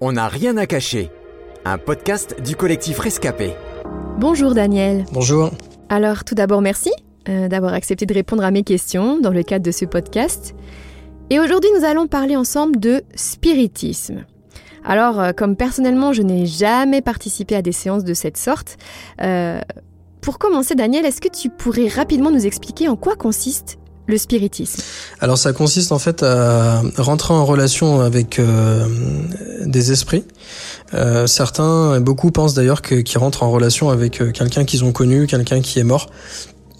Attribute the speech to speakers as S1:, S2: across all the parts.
S1: On n'a rien à cacher. Un podcast du collectif Rescapé.
S2: Bonjour Daniel.
S3: Bonjour.
S2: Alors tout d'abord merci euh, d'avoir accepté de répondre à mes questions dans le cadre de ce podcast. Et aujourd'hui nous allons parler ensemble de spiritisme. Alors euh, comme personnellement je n'ai jamais participé à des séances de cette sorte, euh, pour commencer Daniel, est-ce que tu pourrais rapidement nous expliquer en quoi consiste le spiritisme
S3: Alors ça consiste en fait à rentrer en relation avec euh, des esprits. Euh, certains, beaucoup pensent d'ailleurs qu'ils rentrent en relation avec euh, quelqu'un qu'ils ont connu, quelqu'un qui est mort.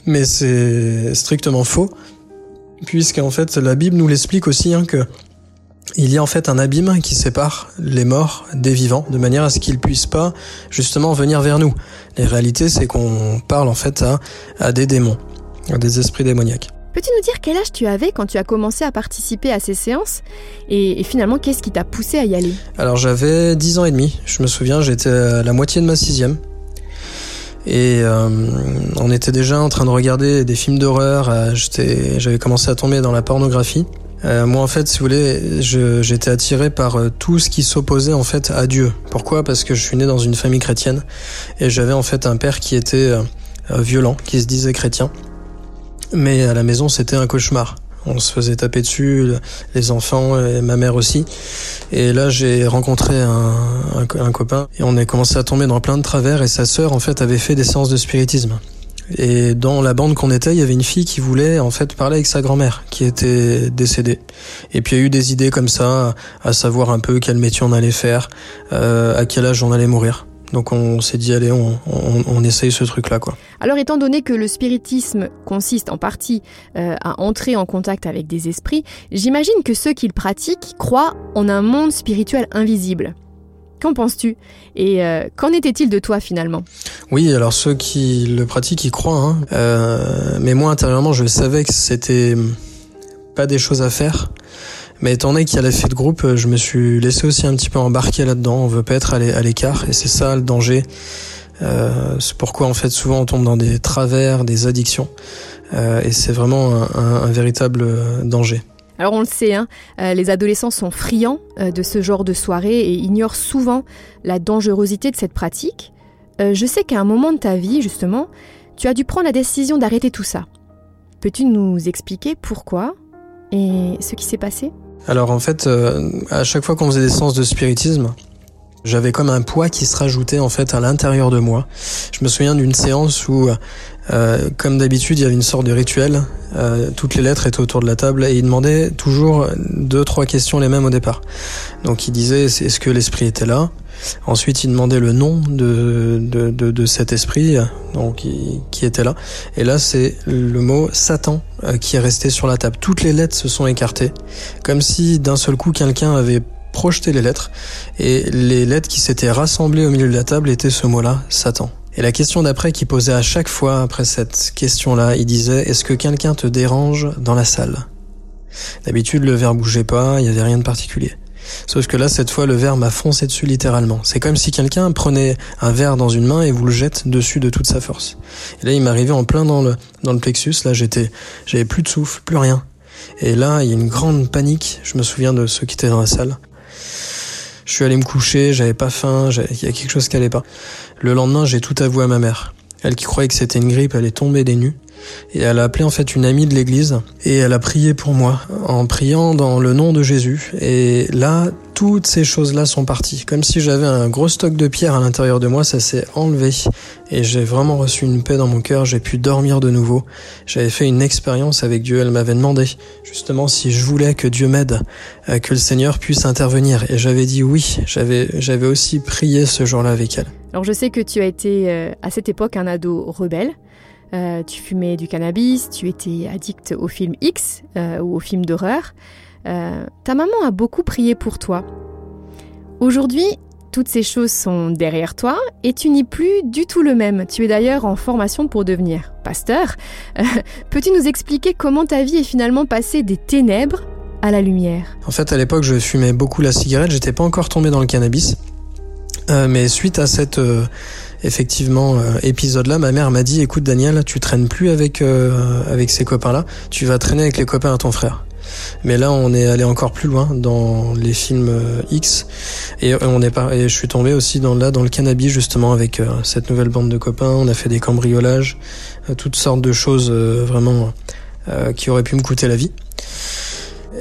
S3: Mais c'est strictement faux, puisqu'en fait la Bible nous l'explique aussi hein, que il y a en fait un abîme qui sépare les morts des vivants, de manière à ce qu'ils puissent pas justement venir vers nous. Les réalités, c'est qu'on parle en fait à des démons, à des esprits démoniaques.
S2: Peux-tu nous dire quel âge tu avais quand tu as commencé à participer à ces séances et, finalement qu'est-ce qui t'a poussé à y aller?
S3: Alors j'avais 10 ans et demi, je me souviens, j'étais à la moitié de ma sixième. Et euh, on était déjà en train de regarder des films d'horreur, euh, j'avais commencé à tomber dans la pornographie. Euh, moi en fait, si vous voulez, j'étais attiré par tout ce qui s'opposait en fait à Dieu. Pourquoi? Parce que je suis né dans une famille chrétienne et j'avais en fait un père qui était violent, qui se disait chrétien. Mais à la maison, c'était un cauchemar. On se faisait taper dessus, les enfants et ma mère aussi. Et là, j'ai rencontré un, un, copain et on a commencé à tomber dans plein de travers. Et sa sœur, en fait, avait fait des séances de spiritisme. Et dans la bande qu'on était, il y avait une fille qui voulait en fait parler avec sa grand-mère qui était décédée. Et puis il y a eu des idées comme ça, à savoir un peu quel métier on allait faire, euh, à quel âge on allait mourir. Donc on s'est dit allez, on, on, on, essaye ce truc-là quoi.
S2: Alors étant donné que le spiritisme consiste en partie euh, à entrer en contact avec des esprits, j'imagine que ceux qui le pratiquent croient en un monde spirituel invisible. Qu'en penses-tu? Et euh, qu'en était-il de toi finalement?
S3: Oui, alors ceux qui le pratiquent, ils croient. Hein. Euh, mais moi intérieurement, je savais que c'était pas des choses à faire. Mais étant donné qu'il y a l'effet de groupe, je me suis laissé aussi un petit peu embarquer là-dedans. On veut pas être à l'écart, et c'est ça le danger. Euh, c'est pourquoi en fait souvent on tombe dans des travers, des addictions, euh, et c'est vraiment un, véritable danger.
S2: Alors on le sait, hein, euh, les adolescents sont friands euh, de ce genre de soirée et ignorent souvent la dangerosité de cette pratique. Euh, je sais qu'à un moment de ta vie, justement, tu as dû prendre la décision d'arrêter tout ça. Peux-tu nous expliquer pourquoi et ce qui s'est passé?
S3: Alors en fait, euh, à chaque fois qu'on faisait des séances de spiritisme, j'avais comme un poids qui se rajoutait en fait à l'intérieur de moi. Je me souviens d'une séance où, euh, comme d'habitude, il y avait une sorte de rituel. Euh, toutes les lettres étaient autour de la table et il demandait toujours deux trois questions les mêmes au départ. Donc il disait est-ce que l'esprit était là? Ensuite, il demandait le nom de, de, de, de cet esprit donc, qui, était là. Et là, c'est le mot Satan euh, qui est resté sur la table. Toutes les lettres se sont écartées, comme si d'un seul coup quelqu'un avait projeté les lettres, et les lettres qui s'étaient rassemblées au milieu de la table étaient ce mot-là, Satan. Et la question d'après qu'il posait à chaque fois après cette question-là, il disait Est-ce que quelqu'un te dérange dans la salle? D'habitude, le verre bougeait pas, il y avait rien de particulier. Sauf que là, cette fois, le verre m'a foncé dessus littéralement. C'est comme si quelqu'un prenait un verre dans une main et vous le jette dessus de toute sa force. Et là, il m'arrivait en plein dans le, dans le plexus. Là, j'étais, j'avais plus de souffle, plus rien. Et là, il y a une grande panique. Je me souviens de ceux qui étaient dans la salle. Je suis allé me coucher, j'avais pas faim, il y a quelque chose qui allait pas. Le lendemain, j'ai tout avoué à ma mère. Elle qui croyait que c'était une grippe, elle est tombée des nues. Et elle a appelé en fait une amie de l'église et elle a prié pour moi en priant dans le nom de Jésus. Et là, toutes ces choses-là sont parties. Comme si j'avais un gros stock de pierres à l'intérieur de moi, ça s'est enlevé. Et j'ai vraiment reçu une paix dans mon cœur, j'ai pu dormir de nouveau. J'avais fait une expérience avec Dieu, elle m'avait demandé justement si je voulais que Dieu m'aide, que le Seigneur puisse intervenir. Et j'avais dit oui, j'avais, j'avais aussi prié ce jour-là avec elle.
S2: Alors je sais que tu as été euh, à cette époque un ado rebelle. Euh, tu fumais du cannabis, tu étais addict au film X euh, ou au film d'horreur. Euh, ta maman a beaucoup prié pour toi. Aujourd'hui, toutes ces choses sont derrière toi et tu n'es plus du tout le même. Tu es d'ailleurs en formation pour devenir pasteur. Peux-tu nous expliquer comment ta vie est finalement passée des ténèbres à la lumière?
S3: En fait, à l'époque, je fumais beaucoup la cigarette, j'étais pas encore tombé dans le cannabis. Euh, mais suite à euh, effectivement euh, épisode là, ma mère m'a dit écoute Daniel, tu traînes plus avec avec ces copains là, tu vas traîner avec les copains à ton frère. Mais là, on est allé encore plus loin dans les films euh, X. Et on est pas, et je suis tombé aussi dans là dans le cannabis justement avec euh, cette nouvelle bande de copains. On a fait des cambriolages, euh, toutes sortes de choses vraiment qui auraient pu me coûter la vie.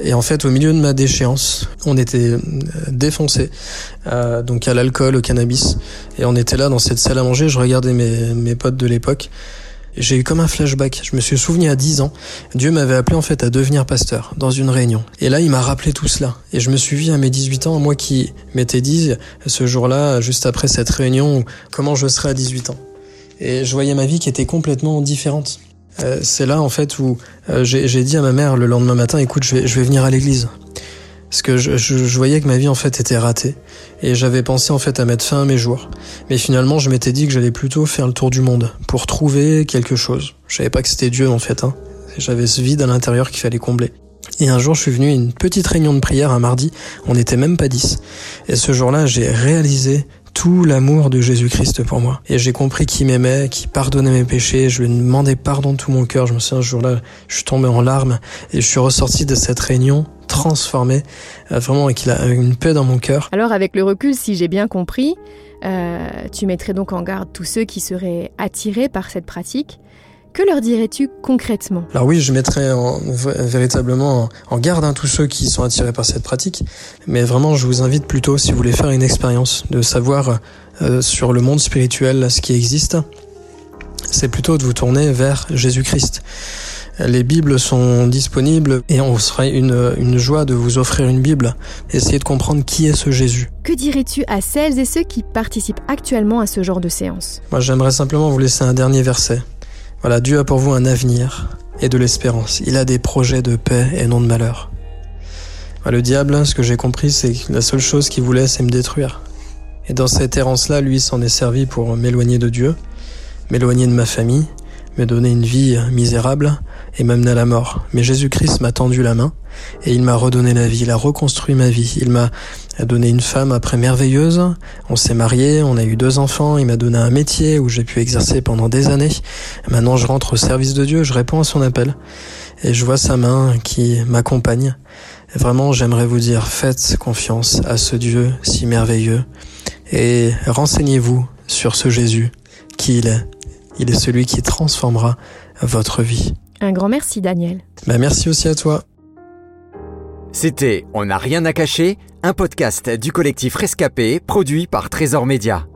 S3: Et en fait, au milieu de ma déchéance, on était défoncé, euh, donc à l'alcool, au cannabis, et on était là dans cette salle à manger. Je regardais mes, mes potes de l'époque, j'ai eu comme un flashback. Je me suis souvenu à 10 ans, Dieu m'avait appelé en fait à devenir pasteur dans une réunion. Et là, il m'a rappelé tout cela. Et je me suis vu à mes 18 ans, moi qui m'étais dit ce jour-là, juste après cette réunion, comment je serais à 18 ans. Et je voyais ma vie qui était complètement différente. Euh, c'est là en fait où euh, j'ai dit à ma mère le lendemain matin, écoute, je vais, je vais venir à l'église. Parce que je, je, voyais que ma vie en fait était ratée. Et j'avais pensé en fait à mettre fin à mes jours. Mais finalement, je m'étais dit que j'allais plutôt faire le tour du monde pour trouver quelque chose. Je savais pas que c'était Dieu en fait. Hein. J'avais ce vide à l'intérieur qu'il fallait combler. Et un jour, je suis venu à une petite réunion de prière un mardi. On n'était même pas dix. Et ce jour-là, j'ai réalisé tout l'amour de Jésus-Christ pour moi. Et j'ai compris qu'il m'aimait, qu'il pardonnait mes péchés. Je lui ai demandé pardon de tout mon cœur. Je me souviens, un jour-là, je suis tombé en larmes et je suis ressorti de cette réunion transformé, euh, vraiment et qu'il a une paix dans mon cœur.
S2: Alors avec le recul, si j'ai bien compris, euh, tu mettrais donc en garde tous ceux qui seraient attirés par cette pratique. Que leur dirais-tu concrètement?
S3: Alors oui, je mettrais en, véritablement en garde hein, tous ceux qui sont attirés par cette pratique, mais vraiment je vous invite plutôt, si vous voulez faire une expérience, de savoir euh, sur le monde spirituel ce qui existe, c'est plutôt de vous tourner vers Jésus-Christ. Les Bibles sont disponibles et on serait une, une joie de vous offrir une Bible. Essayez de comprendre qui est ce Jésus.
S2: Que dirais-tu à celles et ceux qui participent actuellement à ce genre de séance?
S3: Moi j'aimerais simplement vous laisser un dernier verset. Voilà, Dieu a pour vous un avenir et de l'espérance. Il a des projets de paix et non de malheur. Le diable, ce que j'ai compris, c'est que la seule chose qu'il voulait, c'est me détruire. Et dans cette errance-là, lui s'en est servi pour m'éloigner de Dieu, m'éloigner de ma famille, me donner une vie misérable et m'amener à la mort. Mais Jésus-Christ m'a tendu la main et il m'a redonné la vie, il a reconstruit ma vie. Il m'a donné une femme après merveilleuse, on s'est mariés, on a eu deux enfants, il m'a donné un métier où j'ai pu exercer pendant des années. Maintenant je rentre au service de Dieu, je réponds à son appel et je vois sa main qui m'accompagne. Vraiment j'aimerais vous dire, faites confiance à ce Dieu si merveilleux et renseignez-vous sur ce Jésus qui il est. Il est celui qui transformera votre vie.
S2: Un grand merci Daniel.
S3: Bah, merci aussi à toi.
S1: C'était On n'a rien à cacher, un podcast du collectif Rescapé produit par Trésor Média.